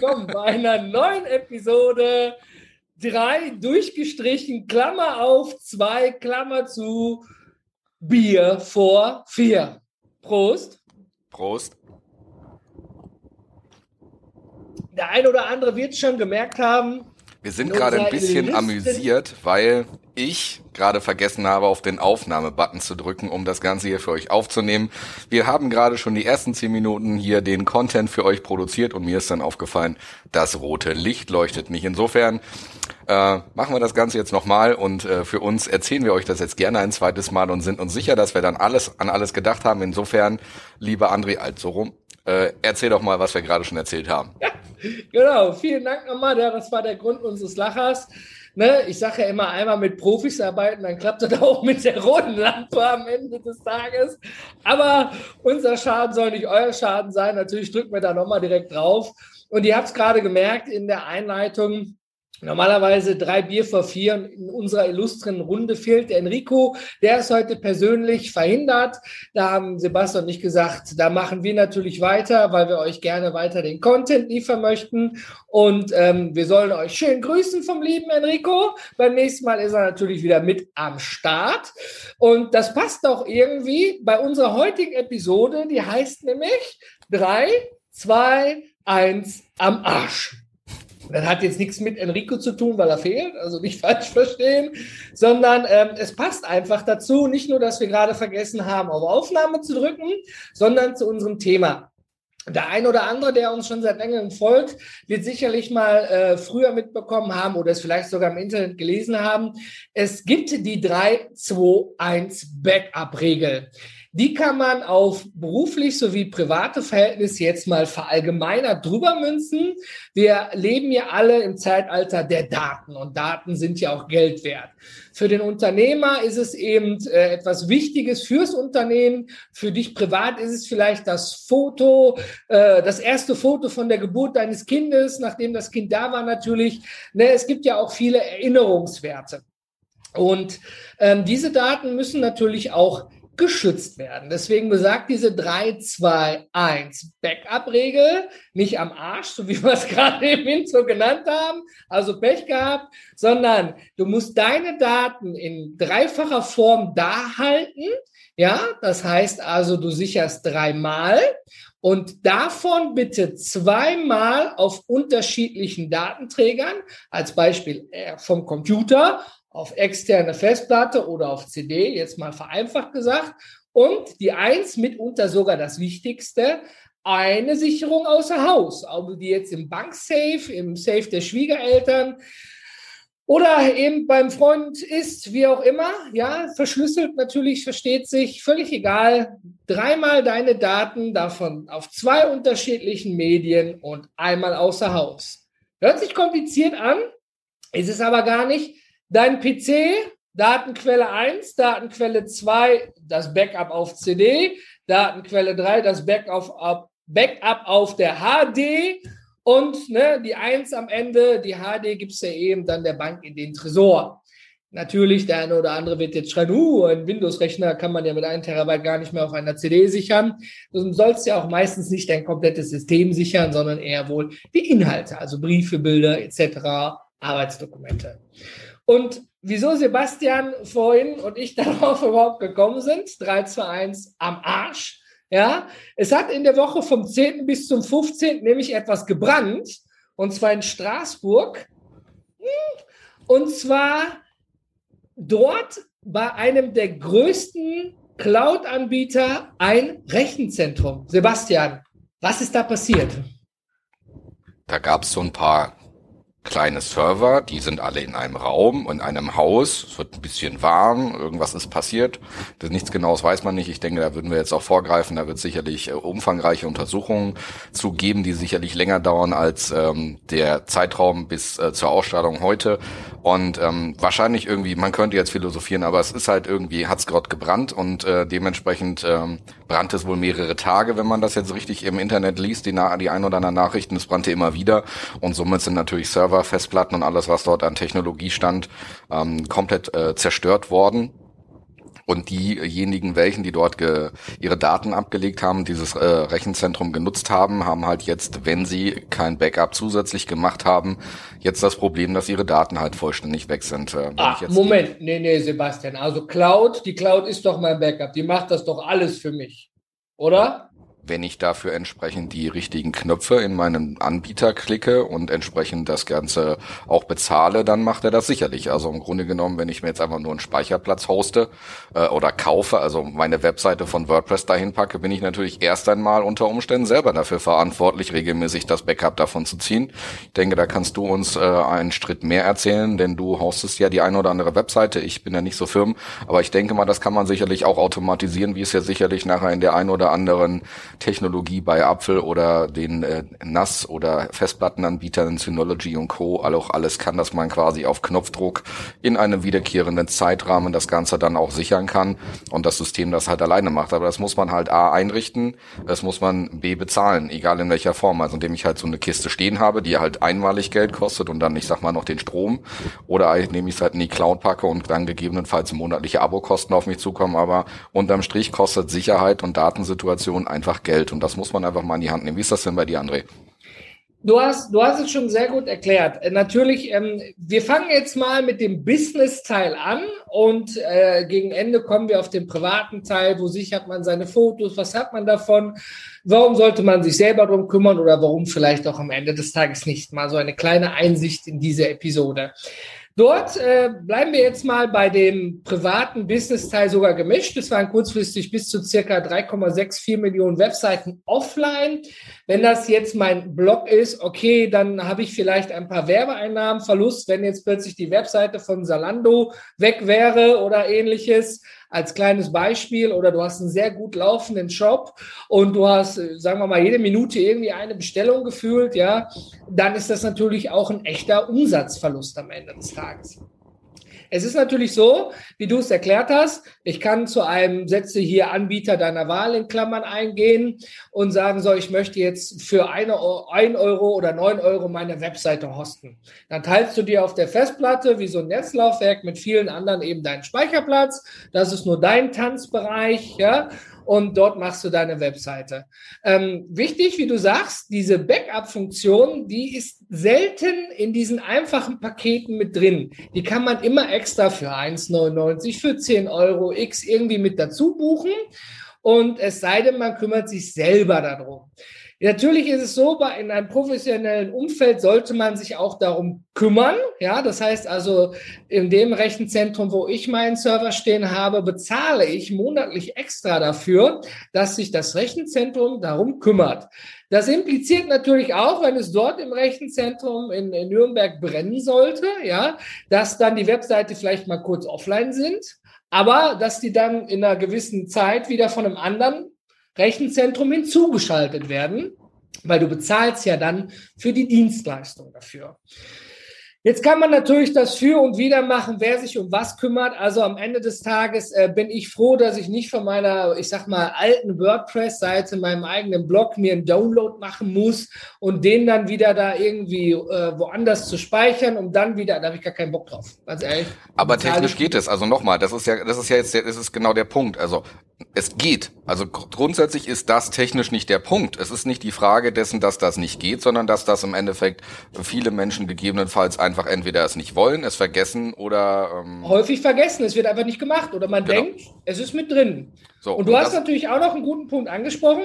willkommen bei einer neuen Episode. Drei durchgestrichen, Klammer auf, zwei, Klammer zu, Bier vor vier. Prost. Prost. Der ein oder andere wird schon gemerkt haben. Wir sind gerade ein bisschen amüsiert, weil ich gerade vergessen habe, auf den Aufnahmebutton zu drücken, um das Ganze hier für euch aufzunehmen. Wir haben gerade schon die ersten zehn Minuten hier den Content für euch produziert und mir ist dann aufgefallen, das rote Licht leuchtet nicht. Insofern äh, machen wir das Ganze jetzt nochmal und äh, für uns erzählen wir euch das jetzt gerne ein zweites Mal und sind uns sicher, dass wir dann alles an alles gedacht haben. Insofern, lieber André, also rum, äh, erzähl doch mal, was wir gerade schon erzählt haben. Ja, genau, vielen Dank nochmal. Das war der Grund unseres Lachers. Ne, ich sage ja immer, einmal mit Profis arbeiten, dann klappt das auch mit der roten Lampe am Ende des Tages. Aber unser Schaden soll nicht euer Schaden sein. Natürlich drücken wir da nochmal direkt drauf. Und ihr habt es gerade gemerkt in der Einleitung, Normalerweise drei Bier vor vier in unserer illustren Runde fehlt Enrico. Der ist heute persönlich verhindert. Da haben Sebastian und ich gesagt, da machen wir natürlich weiter, weil wir euch gerne weiter den Content liefern möchten. Und ähm, wir sollen euch schön grüßen vom lieben Enrico. Beim nächsten Mal ist er natürlich wieder mit am Start. Und das passt auch irgendwie bei unserer heutigen Episode. Die heißt nämlich drei, zwei, eins am Arsch. Das hat jetzt nichts mit Enrico zu tun, weil er fehlt, also nicht falsch verstehen, sondern ähm, es passt einfach dazu, nicht nur, dass wir gerade vergessen haben, auf Aufnahme zu drücken, sondern zu unserem Thema. Der ein oder andere, der uns schon seit längerem folgt, wird sicherlich mal äh, früher mitbekommen haben oder es vielleicht sogar im Internet gelesen haben. Es gibt die 3-2-1-Backup-Regel. Die kann man auf beruflich sowie private Verhältnisse jetzt mal verallgemeinert drüber münzen. Wir leben ja alle im Zeitalter der Daten und Daten sind ja auch Geld wert. Für den Unternehmer ist es eben äh, etwas Wichtiges fürs Unternehmen. Für dich privat ist es vielleicht das Foto, äh, das erste Foto von der Geburt deines Kindes, nachdem das Kind da war natürlich. Ne, es gibt ja auch viele Erinnerungswerte. Und ähm, diese Daten müssen natürlich auch geschützt werden. Deswegen besagt diese 3-2-1 Backup-Regel nicht am Arsch, so wie wir es gerade im Intro genannt haben, also Pech gehabt, sondern du musst deine Daten in dreifacher Form da halten. Ja, das heißt also, du sicherst dreimal und davon bitte zweimal auf unterschiedlichen Datenträgern, als Beispiel äh, vom Computer auf externe Festplatte oder auf CD, jetzt mal vereinfacht gesagt. Und die eins mitunter sogar das Wichtigste, eine Sicherung außer Haus, also die jetzt im Banksafe, im Safe der Schwiegereltern oder eben beim Freund ist, wie auch immer, ja, verschlüsselt natürlich, versteht sich, völlig egal. Dreimal deine Daten davon auf zwei unterschiedlichen Medien und einmal außer Haus. Hört sich kompliziert an, ist es aber gar nicht. Dein PC, Datenquelle 1, Datenquelle 2, das Backup auf CD, Datenquelle 3, das Backup auf, Backup auf der HD und ne, die 1 am Ende, die HD gibt es ja eben dann der Bank in den Tresor. Natürlich, der eine oder andere wird jetzt schreien, uh, ein Windows-Rechner kann man ja mit einem Terabyte gar nicht mehr auf einer CD sichern. Du sollst ja auch meistens nicht dein komplettes System sichern, sondern eher wohl die Inhalte, also Briefe, Bilder etc., Arbeitsdokumente. Und wieso Sebastian vorhin und ich darauf überhaupt gekommen sind, 3 zu 1 am Arsch, ja, es hat in der Woche vom 10. bis zum 15. nämlich etwas gebrannt, und zwar in Straßburg. Und zwar dort bei einem der größten Cloud-Anbieter ein Rechenzentrum. Sebastian, was ist da passiert? Da gab es so ein paar kleine Server, die sind alle in einem Raum, in einem Haus, es wird ein bisschen warm, irgendwas ist passiert. Nichts genaues weiß man nicht. Ich denke, da würden wir jetzt auch vorgreifen, da wird sicherlich äh, umfangreiche Untersuchungen zu geben, die sicherlich länger dauern als ähm, der Zeitraum bis äh, zur Ausstrahlung heute. Und ähm, wahrscheinlich irgendwie, man könnte jetzt philosophieren, aber es ist halt irgendwie, hat's gerade gebrannt und äh, dementsprechend ähm, brannte es wohl mehrere Tage, wenn man das jetzt richtig im Internet liest, die, die ein oder anderen Nachrichten, es brannte immer wieder und somit sind natürlich Server Server, Festplatten und alles, was dort an Technologie stand, ähm, komplett äh, zerstört worden. Und diejenigen, welchen, die dort ihre Daten abgelegt haben, dieses äh, Rechenzentrum genutzt haben, haben halt jetzt, wenn sie kein Backup zusätzlich gemacht haben, jetzt das Problem, dass ihre Daten halt vollständig weg sind. Äh, ah, Moment, nee, nee, Sebastian. Also Cloud, die Cloud ist doch mein Backup. Die macht das doch alles für mich. Oder? Wenn ich dafür entsprechend die richtigen Knöpfe in meinem Anbieter klicke und entsprechend das Ganze auch bezahle, dann macht er das sicherlich. Also im Grunde genommen, wenn ich mir jetzt einfach nur einen Speicherplatz hoste äh, oder kaufe, also meine Webseite von WordPress dahin packe, bin ich natürlich erst einmal unter Umständen selber dafür verantwortlich, regelmäßig das Backup davon zu ziehen. Ich denke, da kannst du uns äh, einen Schritt mehr erzählen, denn du hostest ja die eine oder andere Webseite. Ich bin ja nicht so firm, aber ich denke mal, das kann man sicherlich auch automatisieren, wie es ja sicherlich nachher in der einen oder anderen Technologie bei Apfel oder den äh, NAS oder Festplattenanbietern Synology und Co. auch alles kann, dass man quasi auf Knopfdruck in einem wiederkehrenden Zeitrahmen das Ganze dann auch sichern kann und das System das halt alleine macht. Aber das muss man halt A einrichten, das muss man B bezahlen, egal in welcher Form. Also indem ich halt so eine Kiste stehen habe, die halt einmalig Geld kostet und dann, ich sag mal, noch den Strom oder indem ich es halt in die Cloud packe und dann gegebenenfalls monatliche Abokosten auf mich zukommen. Aber unterm Strich kostet Sicherheit und Datensituation einfach Geld und das muss man einfach mal in die Hand nehmen. Wie ist das denn bei dir, André? Du hast, du hast es schon sehr gut erklärt. Äh, natürlich, ähm, wir fangen jetzt mal mit dem Business-Teil an und äh, gegen Ende kommen wir auf den privaten Teil. Wo sichert man seine Fotos? Was hat man davon? Warum sollte man sich selber drum kümmern oder warum vielleicht auch am Ende des Tages nicht? Mal so eine kleine Einsicht in diese Episode. Dort äh, bleiben wir jetzt mal bei dem privaten Business-Teil sogar gemischt. Es waren kurzfristig bis zu circa 3,64 Millionen Webseiten offline. Wenn das jetzt mein Blog ist, okay, dann habe ich vielleicht ein paar Werbeeinnahmen, Verlust, wenn jetzt plötzlich die Webseite von Salando weg wäre oder ähnliches als kleines Beispiel oder du hast einen sehr gut laufenden Shop und du hast, äh, sagen wir mal, jede Minute irgendwie eine Bestellung gefühlt, ja, dann ist das natürlich auch ein echter Umsatzverlust am Ende des Tages. Es ist natürlich so, wie du es erklärt hast, ich kann zu einem, setze hier Anbieter deiner Wahl in Klammern eingehen und sagen so, ich möchte jetzt für eine, ein Euro oder neun Euro meine Webseite hosten. Dann teilst du dir auf der Festplatte wie so ein Netzlaufwerk mit vielen anderen eben deinen Speicherplatz. Das ist nur dein Tanzbereich, ja und dort machst du deine Webseite. Ähm, wichtig, wie du sagst, diese Backup-Funktion, die ist selten in diesen einfachen Paketen mit drin. Die kann man immer extra für 1,99, für 10 Euro X irgendwie mit dazu buchen. Und es sei denn, man kümmert sich selber darum. Natürlich ist es so, bei, in einem professionellen Umfeld sollte man sich auch darum kümmern. Ja, das heißt also, in dem Rechenzentrum, wo ich meinen Server stehen habe, bezahle ich monatlich extra dafür, dass sich das Rechenzentrum darum kümmert. Das impliziert natürlich auch, wenn es dort im Rechenzentrum in, in Nürnberg brennen sollte, ja, dass dann die Webseite vielleicht mal kurz offline sind, aber dass die dann in einer gewissen Zeit wieder von einem anderen Rechenzentrum hinzugeschaltet werden, weil du bezahlst ja dann für die Dienstleistung dafür. Jetzt kann man natürlich das für und wieder machen, wer sich um was kümmert. Also am Ende des Tages äh, bin ich froh, dass ich nicht von meiner, ich sag mal, alten WordPress-Seite, meinem eigenen Blog mir einen Download machen muss und den dann wieder da irgendwie äh, woanders zu speichern, um dann wieder, da habe ich gar keinen Bock drauf. Ganz ehrlich. Aber technisch geht es. Also nochmal, das ist ja, das ist ja jetzt, das ist genau der Punkt. Also es geht. Also grundsätzlich ist das technisch nicht der Punkt. Es ist nicht die Frage dessen, dass das nicht geht, sondern dass das im Endeffekt viele Menschen gegebenenfalls einfach entweder es nicht wollen, es vergessen oder ähm häufig vergessen. Es wird einfach nicht gemacht oder man genau. denkt, es ist mit drin. So, und du und hast natürlich auch noch einen guten Punkt angesprochen.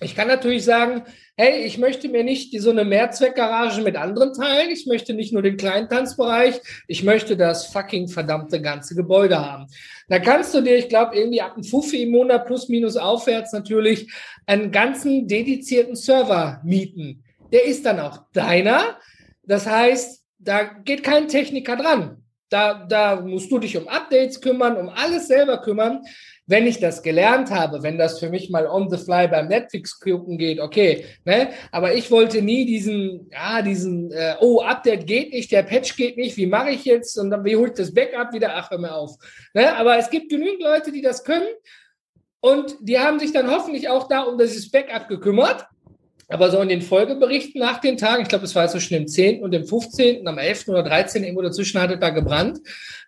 Ich kann natürlich sagen, hey, ich möchte mir nicht die, so eine Mehrzweckgarage mit anderen teilen. Ich möchte nicht nur den kleinen Tanzbereich. Ich möchte das fucking verdammte ganze Gebäude haben. Da kannst du dir, ich glaube, irgendwie ab einem Fuffi im Monat plus minus aufwärts natürlich einen ganzen dedizierten Server mieten. Der ist dann auch deiner. Das heißt, da geht kein Techniker dran. Da, da musst du dich um Updates kümmern, um alles selber kümmern wenn ich das gelernt habe, wenn das für mich mal on the fly beim Netflix gucken geht, okay, ne? Aber ich wollte nie diesen, ja, diesen, äh, oh, Update geht nicht, der Patch geht nicht, wie mache ich jetzt? Und dann wie hole ich das Backup wieder? Ach, hör mir auf. Ne? Aber es gibt genügend Leute, die das können und die haben sich dann hoffentlich auch da um dieses Backup gekümmert. Aber so in den Folgeberichten nach den Tagen, ich glaube, es war zwischen dem 10. und dem 15., am 11. oder 13. irgendwo dazwischen hatte da gebrannt,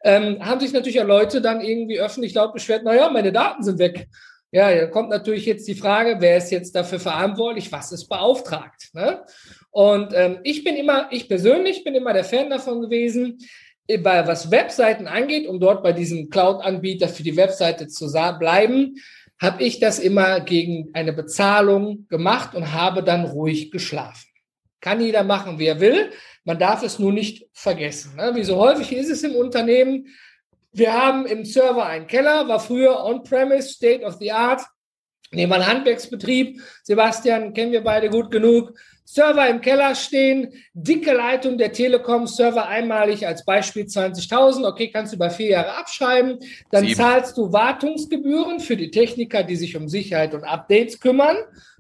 ähm, haben sich natürlich ja Leute dann irgendwie öffentlich laut beschwert, naja, meine Daten sind weg. Ja, da kommt natürlich jetzt die Frage, wer ist jetzt dafür verantwortlich, was ist beauftragt. Ne? Und ähm, ich bin immer, ich persönlich bin immer der Fan davon gewesen, bei was Webseiten angeht, um dort bei diesem Cloud-Anbieter für die Webseite zu bleiben, habe ich das immer gegen eine Bezahlung gemacht und habe dann ruhig geschlafen. Kann jeder machen, wie er will. Man darf es nur nicht vergessen. Ne? Wie so häufig ist es im Unternehmen. Wir haben im Server einen Keller, war früher on-premise, State of the Art. Nehmen wir einen Handwerksbetrieb. Sebastian, kennen wir beide gut genug. Server im Keller stehen, dicke Leitung der Telekom, Server einmalig als Beispiel 20.000. Okay, kannst du über vier Jahre abschreiben. Dann Sieben. zahlst du Wartungsgebühren für die Techniker, die sich um Sicherheit und Updates kümmern.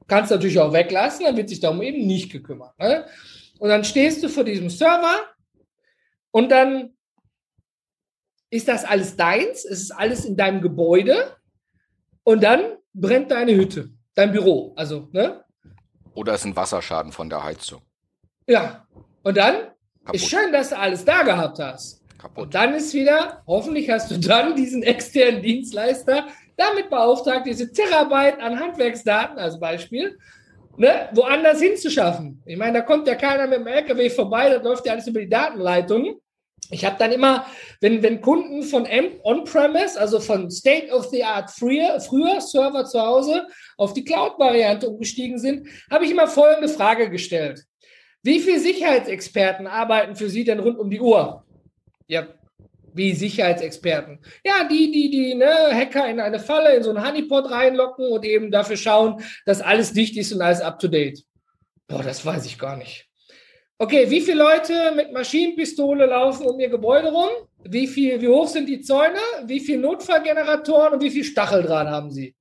Kannst natürlich auch weglassen, dann wird sich darum eben nicht gekümmert. Ne? Und dann stehst du vor diesem Server und dann ist das alles deins, es ist alles in deinem Gebäude und dann brennt deine Hütte, dein Büro. Also, ne? Oder ist ein Wasserschaden von der Heizung. Ja. Und dann Kaputt. ist schön, dass du alles da gehabt hast. Kaputt. Und dann ist wieder, hoffentlich hast du dann diesen externen Dienstleister damit beauftragt, diese Terabyte an Handwerksdaten als Beispiel, ne, woanders hinzuschaffen. Ich meine, da kommt ja keiner mit dem LKW vorbei, das läuft ja alles über die Datenleitungen. Ich habe dann immer, wenn, wenn Kunden von On-Premise, also von State of the Art früher, früher Server zu Hause auf die Cloud-Variante umgestiegen sind, habe ich immer folgende Frage gestellt. Wie viele Sicherheitsexperten arbeiten für Sie denn rund um die Uhr? Ja, wie Sicherheitsexperten? Ja, die, die, die ne, Hacker in eine Falle, in so einen Honeypot reinlocken und eben dafür schauen, dass alles dicht ist und alles up to date. Boah, das weiß ich gar nicht. Okay, wie viele Leute mit Maschinenpistole laufen um ihr Gebäude rum? Wie viel, wie hoch sind die Zäune? Wie viele Notfallgeneratoren und wie viel Stacheldraht haben sie?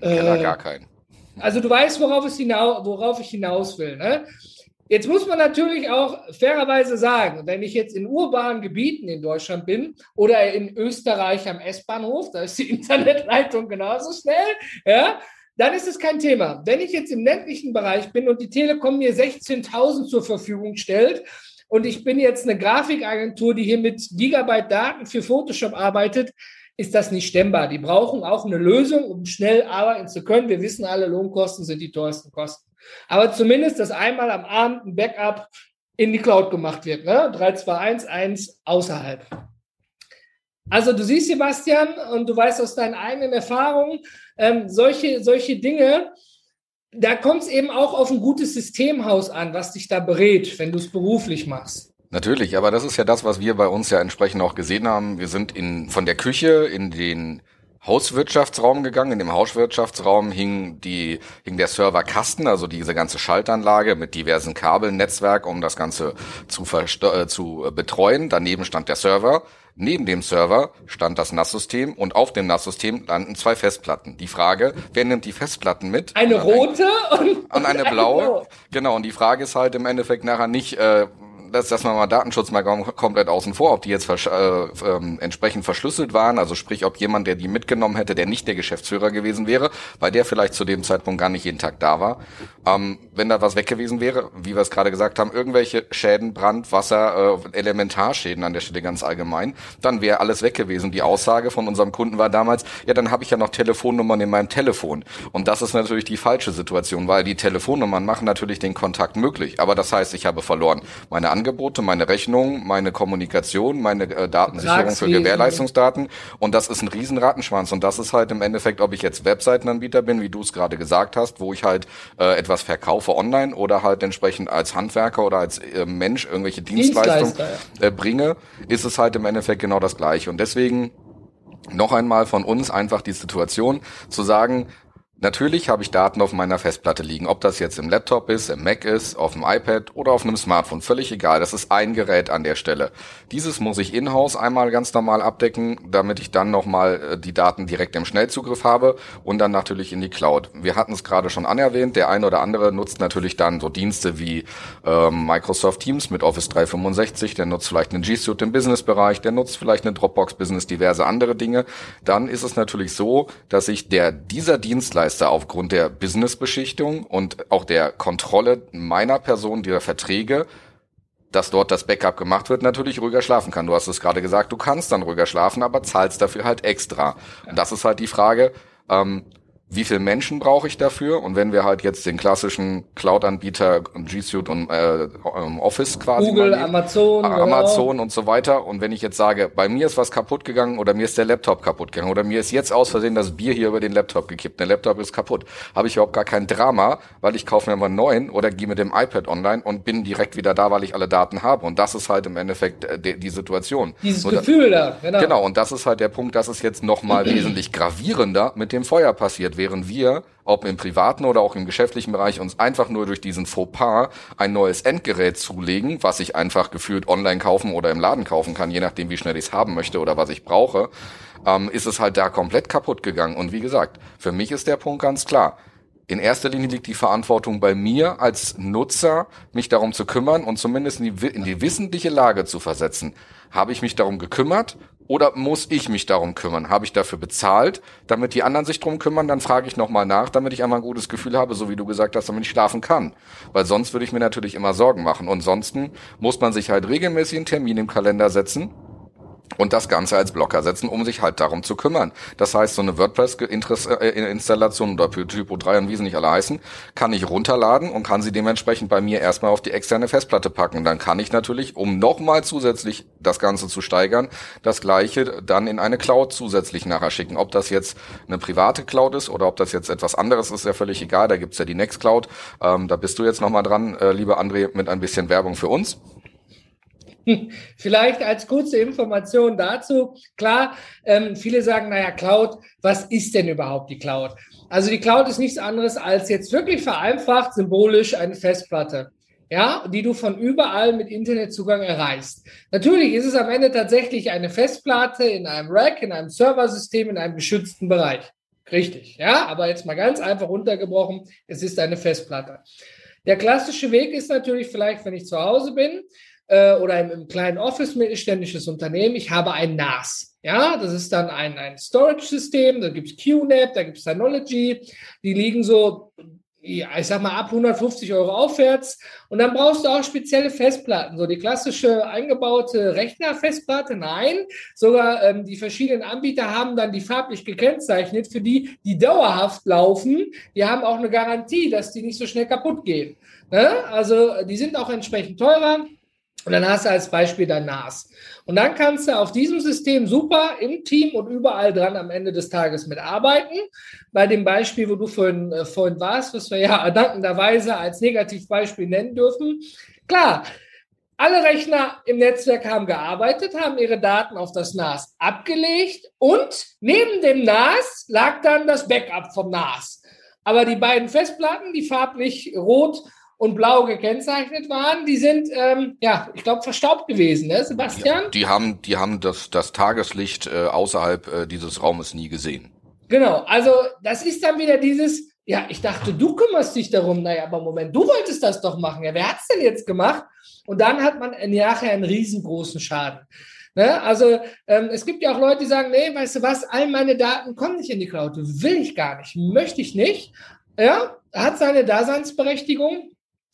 Äh, gar keinen. Also du weißt, worauf, es hinaus, worauf ich hinaus will. Ne? Jetzt muss man natürlich auch fairerweise sagen, wenn ich jetzt in urbanen Gebieten in Deutschland bin oder in Österreich am S-Bahnhof, da ist die Internetleitung genauso schnell, ja, dann ist es kein Thema. Wenn ich jetzt im ländlichen Bereich bin und die Telekom mir 16.000 zur Verfügung stellt und ich bin jetzt eine Grafikagentur, die hier mit Gigabyte Daten für Photoshop arbeitet, ist das nicht stemmbar. Die brauchen auch eine Lösung, um schnell arbeiten zu können. Wir wissen alle, Lohnkosten sind die teuersten Kosten. Aber zumindest, dass einmal am Abend ein Backup in die Cloud gemacht wird. Ne? 3211 außerhalb. Also du siehst, Sebastian, und du weißt aus deinen eigenen Erfahrungen, ähm, solche, solche Dinge, da kommt es eben auch auf ein gutes Systemhaus an, was dich da berät, wenn du es beruflich machst. Natürlich, aber das ist ja das, was wir bei uns ja entsprechend auch gesehen haben. Wir sind in, von der Küche in den Hauswirtschaftsraum gegangen. In dem Hauswirtschaftsraum hing die, hing der Serverkasten, also diese ganze Schaltanlage mit diversen Kabeln, Netzwerk, um das Ganze zu, äh, zu betreuen. Daneben stand der Server. Neben dem Server stand das NAS-System und auf dem NAS-System landen zwei Festplatten. Die Frage, wer nimmt die Festplatten mit? Eine rote und, und eine blaue. Eine blaue. Genau, und die Frage ist halt im Endeffekt nachher nicht, äh, das, dass man mal Datenschutz mal komplett außen vor, ob die jetzt versch äh, ähm, entsprechend verschlüsselt waren, also sprich, ob jemand, der die mitgenommen hätte, der nicht der Geschäftsführer gewesen wäre, weil der vielleicht zu dem Zeitpunkt gar nicht jeden Tag da war. Ähm, wenn da was weg gewesen wäre, wie wir es gerade gesagt haben, irgendwelche Schäden, Brand, Wasser, äh, Elementarschäden an der Stelle ganz allgemein, dann wäre alles weg gewesen. Die Aussage von unserem Kunden war damals, ja, dann habe ich ja noch Telefonnummern in meinem Telefon. Und das ist natürlich die falsche Situation, weil die Telefonnummern machen natürlich den Kontakt möglich. Aber das heißt, ich habe verloren meine Angebote, meine Rechnung, meine Kommunikation, meine äh, Datensicherung für Gewährleistungsdaten. Und das ist ein Riesenrattenschwanz. Und das ist halt im Endeffekt, ob ich jetzt Webseitenanbieter bin, wie du es gerade gesagt hast, wo ich halt äh, etwas verkaufe online oder halt entsprechend als Handwerker oder als äh, Mensch irgendwelche Dienstleistungen äh, bringe, ist es halt im Endeffekt genau das Gleiche. Und deswegen noch einmal von uns einfach die Situation zu sagen, Natürlich habe ich Daten auf meiner Festplatte liegen, ob das jetzt im Laptop ist, im Mac ist, auf dem iPad oder auf einem Smartphone, völlig egal. Das ist ein Gerät an der Stelle. Dieses muss ich in-house einmal ganz normal abdecken, damit ich dann nochmal äh, die Daten direkt im Schnellzugriff habe und dann natürlich in die Cloud. Wir hatten es gerade schon anerwähnt, der eine oder andere nutzt natürlich dann so Dienste wie äh, Microsoft Teams mit Office 365, der nutzt vielleicht einen G Suite im Business-Bereich, der nutzt vielleicht eine Dropbox Business, diverse andere Dinge. Dann ist es natürlich so, dass sich der dieser Dienstleister Dienstleister aufgrund der Businessbeschichtung und auch der Kontrolle meiner Person, dieser Verträge, dass dort das Backup gemacht wird, natürlich ruhiger schlafen kann. Du hast es gerade gesagt, du kannst dann ruhiger schlafen, aber zahlst dafür halt extra. Und das ist halt die Frage, ähm, wie viel Menschen brauche ich dafür? Und wenn wir halt jetzt den klassischen Cloud-Anbieter G Suite und äh, ähm, Office quasi Google, nehmen, Amazon, genau. Amazon genau. und so weiter. Und wenn ich jetzt sage, bei mir ist was kaputt gegangen oder mir ist der Laptop kaputt gegangen oder mir ist jetzt aus Versehen das Bier hier über den Laptop gekippt, der Laptop ist kaputt, habe ich überhaupt gar kein Drama, weil ich kaufe mir mal einen neuen oder gehe mit dem iPad online und bin direkt wieder da, weil ich alle Daten habe. Und das ist halt im Endeffekt äh, die, die Situation. Dieses und Gefühl da, genau. Genau. Und das ist halt der Punkt, dass es jetzt noch mal wesentlich gravierender mit dem Feuer passiert während wir, ob im privaten oder auch im geschäftlichen Bereich, uns einfach nur durch diesen Fauxpas ein neues Endgerät zulegen, was ich einfach gefühlt online kaufen oder im Laden kaufen kann, je nachdem, wie schnell ich es haben möchte oder was ich brauche, ähm, ist es halt da komplett kaputt gegangen. Und wie gesagt, für mich ist der Punkt ganz klar. In erster Linie liegt die Verantwortung bei mir als Nutzer, mich darum zu kümmern und zumindest in die, in die wissentliche Lage zu versetzen. Habe ich mich darum gekümmert oder muss ich mich darum kümmern? Habe ich dafür bezahlt, damit die anderen sich darum kümmern? Dann frage ich nochmal nach, damit ich einmal ein gutes Gefühl habe, so wie du gesagt hast, damit ich schlafen kann. Weil sonst würde ich mir natürlich immer Sorgen machen. Und sonst muss man sich halt regelmäßig einen Termin im Kalender setzen und das Ganze als Blocker setzen, um sich halt darum zu kümmern. Das heißt, so eine WordPress-Installation oder Typo 3 und wie sie nicht alle heißen, kann ich runterladen und kann sie dementsprechend bei mir erstmal auf die externe Festplatte packen. Dann kann ich natürlich, um nochmal zusätzlich das Ganze zu steigern, das gleiche dann in eine Cloud zusätzlich nachher schicken. Ob das jetzt eine private Cloud ist oder ob das jetzt etwas anderes ist, ist ja völlig egal. Da gibt's ja die Nextcloud. Ähm, da bist du jetzt nochmal dran, äh, liebe André, mit ein bisschen Werbung für uns. Vielleicht als kurze Information dazu. Klar, ähm, viele sagen, naja, Cloud, was ist denn überhaupt die Cloud? Also die Cloud ist nichts anderes als jetzt wirklich vereinfacht, symbolisch eine Festplatte. Ja, die du von überall mit Internetzugang erreichst. Natürlich ist es am Ende tatsächlich eine Festplatte in einem Rack, in einem Serversystem, in einem geschützten Bereich. Richtig, ja, aber jetzt mal ganz einfach runtergebrochen, es ist eine Festplatte. Der klassische Weg ist natürlich vielleicht, wenn ich zu Hause bin, äh, oder im, im, kleinen Office mittelständisches Unternehmen, ich habe ein NAS. Ja, das ist dann ein, ein Storage-System, da gibt es QNAP, da gibt es Synology, die liegen so, ich sag mal, ab 150 Euro aufwärts. Und dann brauchst du auch spezielle Festplatten, so die klassische eingebaute Rechnerfestplatte, nein, sogar ähm, die verschiedenen Anbieter haben dann die farblich gekennzeichnet, für die, die dauerhaft laufen, die haben auch eine Garantie, dass die nicht so schnell kaputt gehen. Ne? Also die sind auch entsprechend teurer. Und dann hast du als Beispiel dein NAS. Und dann kannst du auf diesem System super im Team und überall dran am Ende des Tages mitarbeiten. Bei dem Beispiel, wo du vorhin, äh, vorhin warst, was wir ja dankenderweise als Negativbeispiel nennen dürfen. Klar, alle Rechner im Netzwerk haben gearbeitet, haben ihre Daten auf das NAS abgelegt und neben dem NAS lag dann das Backup vom NAS. Aber die beiden Festplatten, die farblich rot und blau gekennzeichnet waren, die sind, ähm, ja, ich glaube, verstaubt gewesen, ne, Sebastian? Ja, die haben, die haben das, das Tageslicht äh, außerhalb äh, dieses Raumes nie gesehen. Genau, also das ist dann wieder dieses, ja, ich dachte, du kümmerst dich darum. Naja, aber Moment, du wolltest das doch machen. Ja, wer hat's denn jetzt gemacht? Und dann hat man nachher einen riesengroßen Schaden. Ne? Also ähm, es gibt ja auch Leute, die sagen, nee, weißt du was, all meine Daten kommen nicht in die Cloud. Will ich gar nicht, möchte ich nicht. Ja, hat seine Daseinsberechtigung.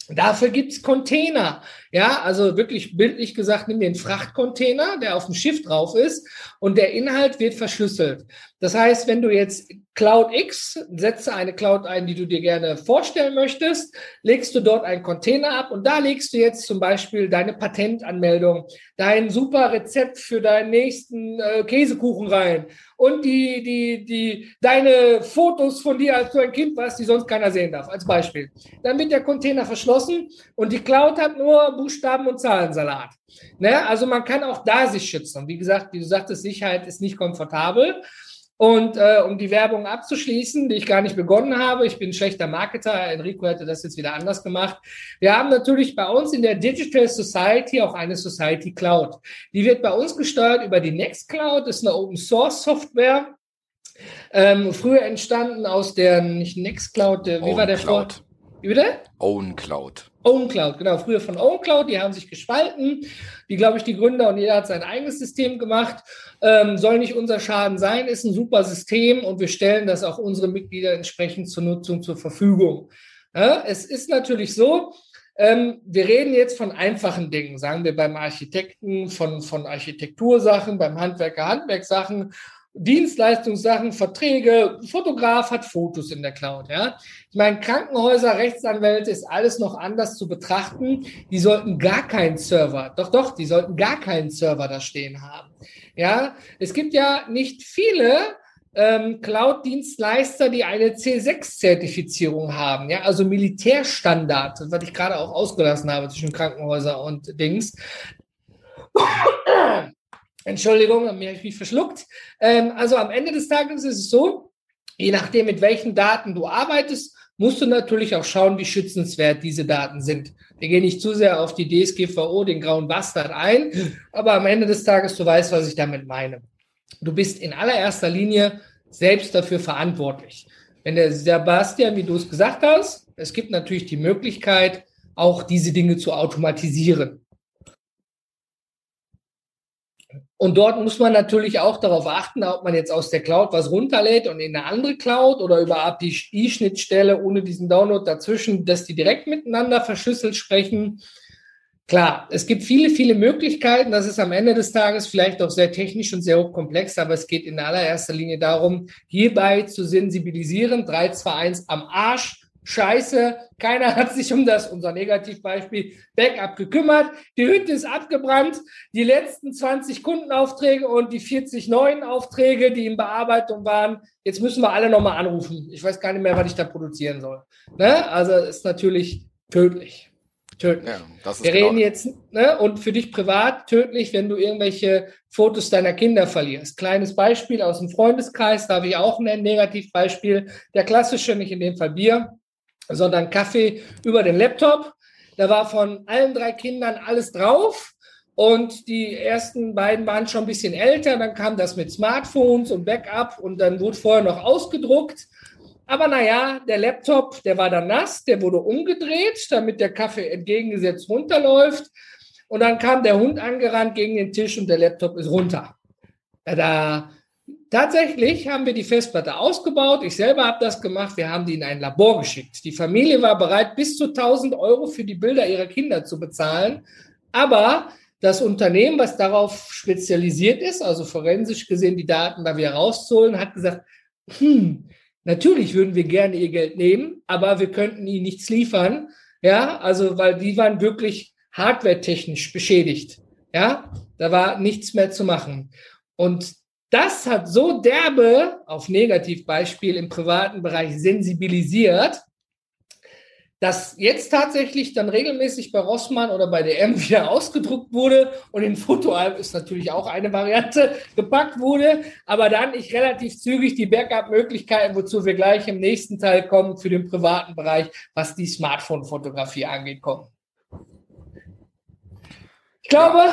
Dafür gibt's Container. Ja, also wirklich bildlich gesagt, nimm den Frachtcontainer, der auf dem Schiff drauf ist und der Inhalt wird verschlüsselt. Das heißt, wenn du jetzt Cloud X, setze eine Cloud ein, die du dir gerne vorstellen möchtest, legst du dort einen Container ab und da legst du jetzt zum Beispiel deine Patentanmeldung, dein super Rezept für deinen nächsten äh, Käsekuchen rein und die, die, die, deine Fotos von dir, als du ein Kind warst, die sonst keiner sehen darf, als Beispiel. Dann wird der Container verschlossen und die Cloud hat nur Buchstaben und Zahlensalat. Ne? Also man kann auch da sich schützen. wie gesagt, wie du sagtest, Sicherheit ist nicht komfortabel. Und äh, um die Werbung abzuschließen, die ich gar nicht begonnen habe, ich bin ein schlechter Marketer, Enrico hätte das jetzt wieder anders gemacht. Wir haben natürlich bei uns in der Digital Society auch eine Society Cloud. Die wird bei uns gesteuert über die Nextcloud, das ist eine Open Source Software. Ähm, früher entstanden aus der, nicht Nextcloud, äh, wie war der Cloud. Bitte? OwnCloud. OwnCloud, genau, früher von OwnCloud, die haben sich gespalten. Die, glaube ich, die Gründer und jeder hat sein eigenes System gemacht. Ähm, soll nicht unser Schaden sein, ist ein super System und wir stellen das auch unsere Mitglieder entsprechend zur Nutzung zur Verfügung. Ja, es ist natürlich so, ähm, wir reden jetzt von einfachen Dingen, sagen wir beim Architekten, von, von Architektursachen, beim Handwerker Handwerkssachen, Dienstleistungssachen, Verträge, Fotograf hat Fotos in der Cloud. Ja, ich meine Krankenhäuser, Rechtsanwälte ist alles noch anders zu betrachten. Die sollten gar keinen Server, doch doch, die sollten gar keinen Server da stehen haben. Ja, es gibt ja nicht viele ähm, Cloud-Dienstleister, die eine C6-Zertifizierung haben, ja, also Militärstandard, was ich gerade auch ausgelassen habe zwischen Krankenhäuser und Dings. Entschuldigung, habe ich mich verschluckt. Ähm, also am Ende des Tages ist es so, je nachdem, mit welchen Daten du arbeitest, musst du natürlich auch schauen, wie schützenswert diese Daten sind. Wir gehen nicht zu sehr auf die DSGVO, den grauen Bastard ein, aber am Ende des Tages, du weißt, was ich damit meine. Du bist in allererster Linie selbst dafür verantwortlich. Wenn der Sebastian, wie du es gesagt hast, es gibt natürlich die Möglichkeit, auch diese Dinge zu automatisieren. Und dort muss man natürlich auch darauf achten, ob man jetzt aus der Cloud was runterlädt und in eine andere Cloud oder über API-Schnittstelle ohne diesen Download dazwischen, dass die direkt miteinander verschlüsselt sprechen. Klar, es gibt viele, viele Möglichkeiten. Das ist am Ende des Tages vielleicht auch sehr technisch und sehr hochkomplex, aber es geht in allererster Linie darum, hierbei zu sensibilisieren. 3, 2, 1 am Arsch Scheiße, keiner hat sich um das, unser Negativbeispiel, Backup gekümmert. Die Hütte ist abgebrannt. Die letzten 20 Kundenaufträge und die 40 neuen Aufträge, die in Bearbeitung waren, jetzt müssen wir alle nochmal anrufen. Ich weiß gar nicht mehr, was ich da produzieren soll. Ne? Also ist natürlich tödlich. Tödlich. Ja, wir genau reden jetzt, ne? und für dich privat tödlich, wenn du irgendwelche Fotos deiner Kinder verlierst. Kleines Beispiel aus dem Freundeskreis, darf ich auch ein Negativbeispiel. Der klassische, nicht in dem Fall Bier sondern Kaffee über den Laptop. Da war von allen drei Kindern alles drauf. Und die ersten beiden waren schon ein bisschen älter. Dann kam das mit Smartphones und Backup und dann wurde vorher noch ausgedruckt. Aber naja, der Laptop, der war dann nass, der wurde umgedreht, damit der Kaffee entgegengesetzt runterläuft. Und dann kam der Hund angerannt gegen den Tisch und der Laptop ist runter. Da Tatsächlich haben wir die Festplatte ausgebaut. Ich selber habe das gemacht. Wir haben die in ein Labor geschickt. Die Familie war bereit, bis zu 1000 Euro für die Bilder ihrer Kinder zu bezahlen. Aber das Unternehmen, was darauf spezialisiert ist, also forensisch gesehen die Daten da wieder rauszuholen, hat gesagt, hm, natürlich würden wir gerne ihr Geld nehmen, aber wir könnten ihnen nichts liefern. Ja, also, weil die waren wirklich hardwaretechnisch beschädigt. Ja, da war nichts mehr zu machen. Und das hat so derbe auf Negativbeispiel im privaten Bereich sensibilisiert, dass jetzt tatsächlich dann regelmäßig bei Rossmann oder bei DM wieder ausgedruckt wurde und in Fotoalb ist natürlich auch eine Variante gepackt wurde, aber dann ich relativ zügig die Backup-Möglichkeiten, wozu wir gleich im nächsten Teil kommen, für den privaten Bereich, was die Smartphone-Fotografie angeht, kommen. Ich glaube.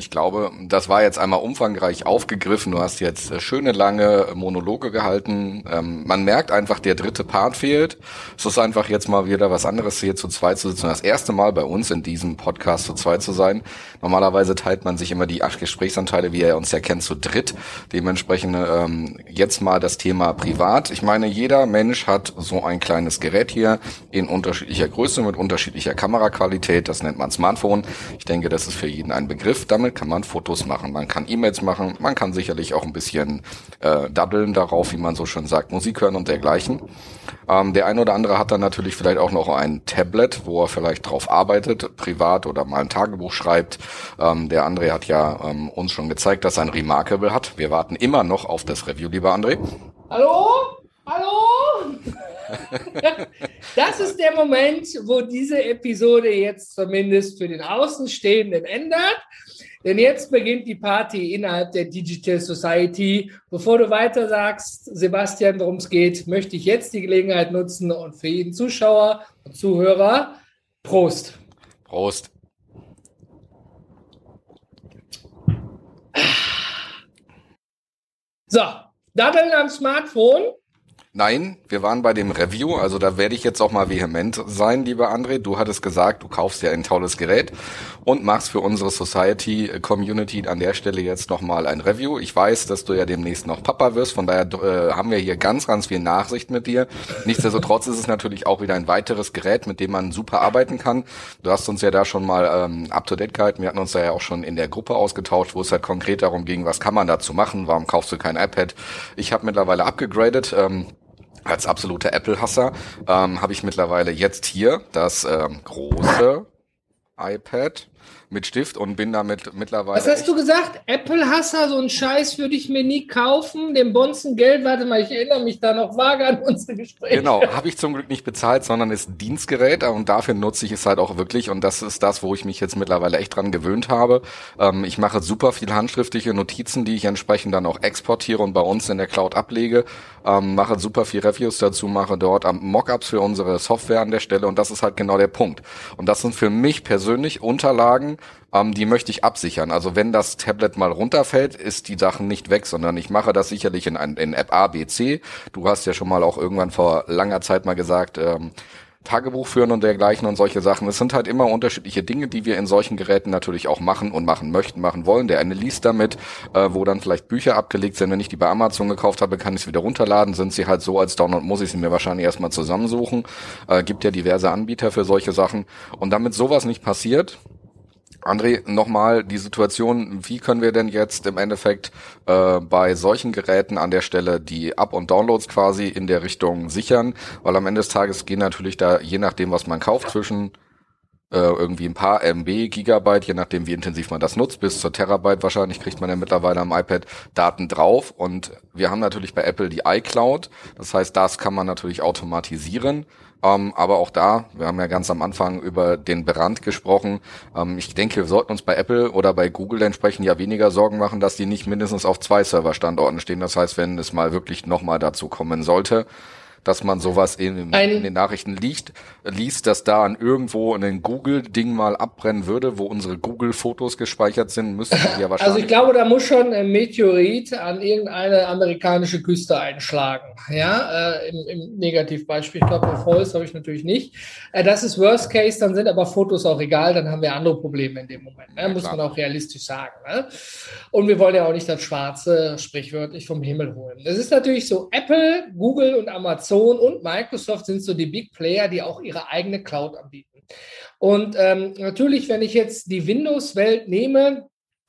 Ich glaube, das war jetzt einmal umfangreich aufgegriffen. Du hast jetzt äh, schöne lange Monologe gehalten. Ähm, man merkt einfach, der dritte Part fehlt. Es ist einfach jetzt mal wieder was anderes, hier zu zweit zu sitzen. Das erste Mal bei uns in diesem Podcast zu zweit zu sein. Normalerweise teilt man sich immer die acht Gesprächsanteile, wie er uns ja kennt, zu dritt. Dementsprechend ähm, jetzt mal das Thema privat. Ich meine, jeder Mensch hat so ein kleines Gerät hier in unterschiedlicher Größe mit unterschiedlicher Kameraqualität. Das nennt man Smartphone. Ich denke, das ist für jeden ein Begriff. Damit damit kann man Fotos machen, man kann E-Mails machen, man kann sicherlich auch ein bisschen äh, daddeln darauf, wie man so schön sagt, Musik hören und dergleichen. Ähm, der eine oder andere hat dann natürlich vielleicht auch noch ein Tablet, wo er vielleicht drauf arbeitet, privat oder mal ein Tagebuch schreibt. Ähm, der André hat ja ähm, uns schon gezeigt, dass er ein Remarkable hat. Wir warten immer noch auf das Review, lieber André. Hallo? Hallo? das ist der Moment, wo diese Episode jetzt zumindest für den Außenstehenden ändert. Denn jetzt beginnt die Party innerhalb der Digital Society. Bevor du weiter sagst, Sebastian, worum es geht, möchte ich jetzt die Gelegenheit nutzen und für jeden Zuschauer und Zuhörer Prost. Prost. So, Daddeln am Smartphone Nein, wir waren bei dem Review, also da werde ich jetzt auch mal vehement sein, lieber André. Du hattest gesagt, du kaufst ja ein tolles Gerät und machst für unsere Society Community an der Stelle jetzt nochmal ein Review. Ich weiß, dass du ja demnächst noch Papa wirst, von daher äh, haben wir hier ganz, ganz viel Nachsicht mit dir. Nichtsdestotrotz ist es natürlich auch wieder ein weiteres Gerät, mit dem man super arbeiten kann. Du hast uns ja da schon mal ähm, up-to-date gehalten. Wir hatten uns da ja auch schon in der Gruppe ausgetauscht, wo es halt konkret darum ging, was kann man dazu machen, warum kaufst du kein iPad? Ich habe mittlerweile abgegradet. Ähm, als absoluter Apple-Hasser ähm, habe ich mittlerweile jetzt hier das ähm, große iPad mit Stift und bin damit mittlerweile. Was hast du gesagt? Apple-Hasser, so einen Scheiß würde ich mir nie kaufen. Dem Bonzen Geld, warte mal, ich erinnere mich da noch vage an unsere Gespräche. Genau, habe ich zum Glück nicht bezahlt, sondern ist Dienstgerät und dafür nutze ich es halt auch wirklich und das ist das, wo ich mich jetzt mittlerweile echt dran gewöhnt habe. Ähm, ich mache super viel handschriftliche Notizen, die ich entsprechend dann auch exportiere und bei uns in der Cloud ablege. Ähm, mache super viel Reviews dazu, mache dort ähm, Mockups für unsere Software an der Stelle und das ist halt genau der Punkt. Und das sind für mich persönlich Unterlagen, ähm, die möchte ich absichern. Also wenn das Tablet mal runterfällt, ist die Sachen nicht weg, sondern ich mache das sicherlich in, in App A, B, C. Du hast ja schon mal auch irgendwann vor langer Zeit mal gesagt, ähm, Tagebuch führen und dergleichen und solche Sachen. Es sind halt immer unterschiedliche Dinge, die wir in solchen Geräten natürlich auch machen und machen möchten, machen wollen. Der eine liest damit, äh, wo dann vielleicht Bücher abgelegt sind. Wenn ich die bei Amazon gekauft habe, kann ich sie wieder runterladen. Sind sie halt so als Download, muss ich sie mir wahrscheinlich erstmal zusammensuchen. Äh, gibt ja diverse Anbieter für solche Sachen. Und damit sowas nicht passiert, André, nochmal die Situation, wie können wir denn jetzt im Endeffekt äh, bei solchen Geräten an der Stelle die Up- und Downloads quasi in der Richtung sichern? Weil am Ende des Tages gehen natürlich da, je nachdem, was man kauft, zwischen äh, irgendwie ein paar MB, Gigabyte, je nachdem, wie intensiv man das nutzt, bis zur Terabyte wahrscheinlich kriegt man ja mittlerweile am iPad Daten drauf. Und wir haben natürlich bei Apple die iCloud. Das heißt, das kann man natürlich automatisieren. Ähm, aber auch da, wir haben ja ganz am Anfang über den Brand gesprochen. Ähm, ich denke, wir sollten uns bei Apple oder bei Google entsprechend ja weniger Sorgen machen, dass die nicht mindestens auf zwei Serverstandorten stehen. Das heißt, wenn es mal wirklich nochmal dazu kommen sollte, dass man sowas in, in den Nachrichten liest, liest, dass da an irgendwo ein Google-Ding mal abbrennen würde, wo unsere Google-Fotos gespeichert sind, müssten die ja wahrscheinlich. Also ich glaube, da muss schon ein Meteorit an irgendeine amerikanische Küste einschlagen. Ja, äh, im, im Negativbeispiel. Ich glaube, bei Falls habe ich natürlich nicht. Äh, das ist Worst Case, dann sind aber Fotos auch egal, dann haben wir andere Probleme in dem Moment. Ne? Ja, muss klar. man auch realistisch sagen. Ne? Und wir wollen ja auch nicht das Schwarze sprichwörtlich vom Himmel holen. Es ist natürlich so, Apple, Google und Amazon Amazon und Microsoft sind so die Big Player, die auch ihre eigene Cloud anbieten. Und ähm, natürlich, wenn ich jetzt die Windows-Welt nehme,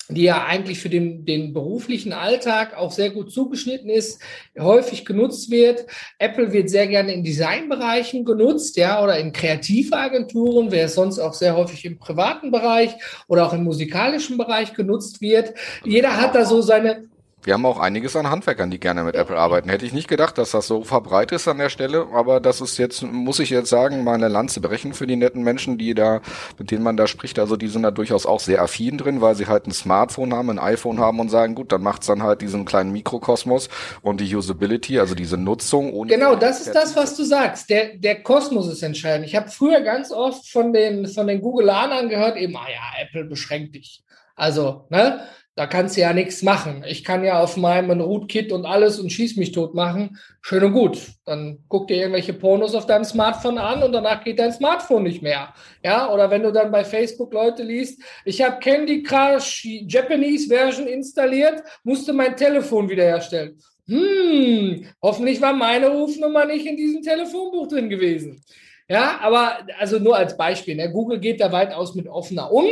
die ja eigentlich für den, den beruflichen Alltag auch sehr gut zugeschnitten ist, häufig genutzt wird. Apple wird sehr gerne in Designbereichen genutzt, ja, oder in Kreativagenturen, wer es sonst auch sehr häufig im privaten Bereich oder auch im musikalischen Bereich genutzt wird. Jeder hat da so seine, wir haben auch einiges an Handwerkern, die gerne mit Apple arbeiten. Hätte ich nicht gedacht, dass das so verbreitet ist an der Stelle, aber das ist jetzt, muss ich jetzt sagen, meine Lanze brechen für die netten Menschen, die da, mit denen man da spricht. Also die sind da durchaus auch sehr affin drin, weil sie halt ein Smartphone haben, ein iPhone haben und sagen, gut, dann macht's dann halt diesen kleinen Mikrokosmos und die Usability, also diese Nutzung. Ohne genau, das ist das, was du sagst. Der, der Kosmos ist entscheidend. Ich habe früher ganz oft von den, von den Googleanern gehört, eben, ah ja, Apple beschränkt dich. Also, ne? Da kannst du ja nichts machen. Ich kann ja auf meinem Rootkit und alles und schieß mich tot machen. Schön und gut. Dann guck dir irgendwelche Pornos auf deinem Smartphone an und danach geht dein Smartphone nicht mehr. Ja, oder wenn du dann bei Facebook Leute liest, ich habe Candy Crush Japanese Version installiert, musste mein Telefon wiederherstellen. Hm, hoffentlich war meine Rufnummer nicht in diesem Telefonbuch drin gewesen. Ja, aber also nur als Beispiel. Ne? Google geht da weitaus mit offener um.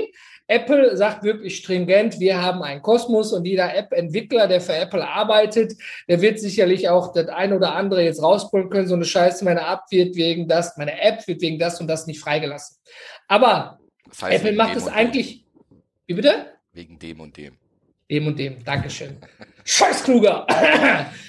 Apple sagt wirklich stringent, wir haben einen Kosmos und jeder App-Entwickler, der für Apple arbeitet, der wird sicherlich auch das ein oder andere jetzt rausbringen können. So eine Scheiße, meine App wird wegen das, meine App wird wegen das und das nicht freigelassen. Aber das heißt, Apple macht es eigentlich. Wie bitte? Wegen dem und dem. Dem und dem. Dankeschön. Scheiß kluger.